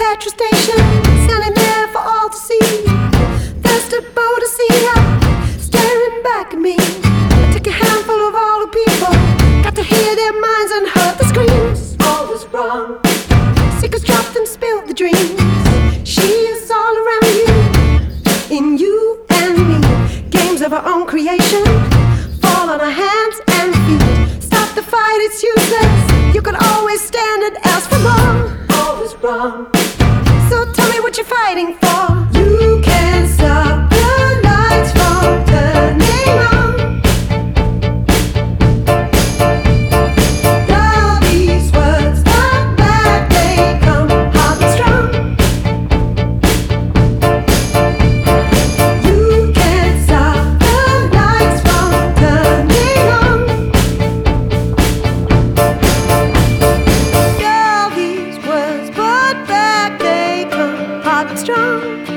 petrol station, standing there for all to see. Vestibule to see her staring back at me. I took a handful of all the people, got to hear their minds and heard the screams. All was wrong. Secrets dropped and spilled the dreams. She is all around you, in you and me. Games of our own creation, fall on our hands and feet. Stop the fight, it's useless. You can always stand and ask for more. All was wrong. You're for. strong.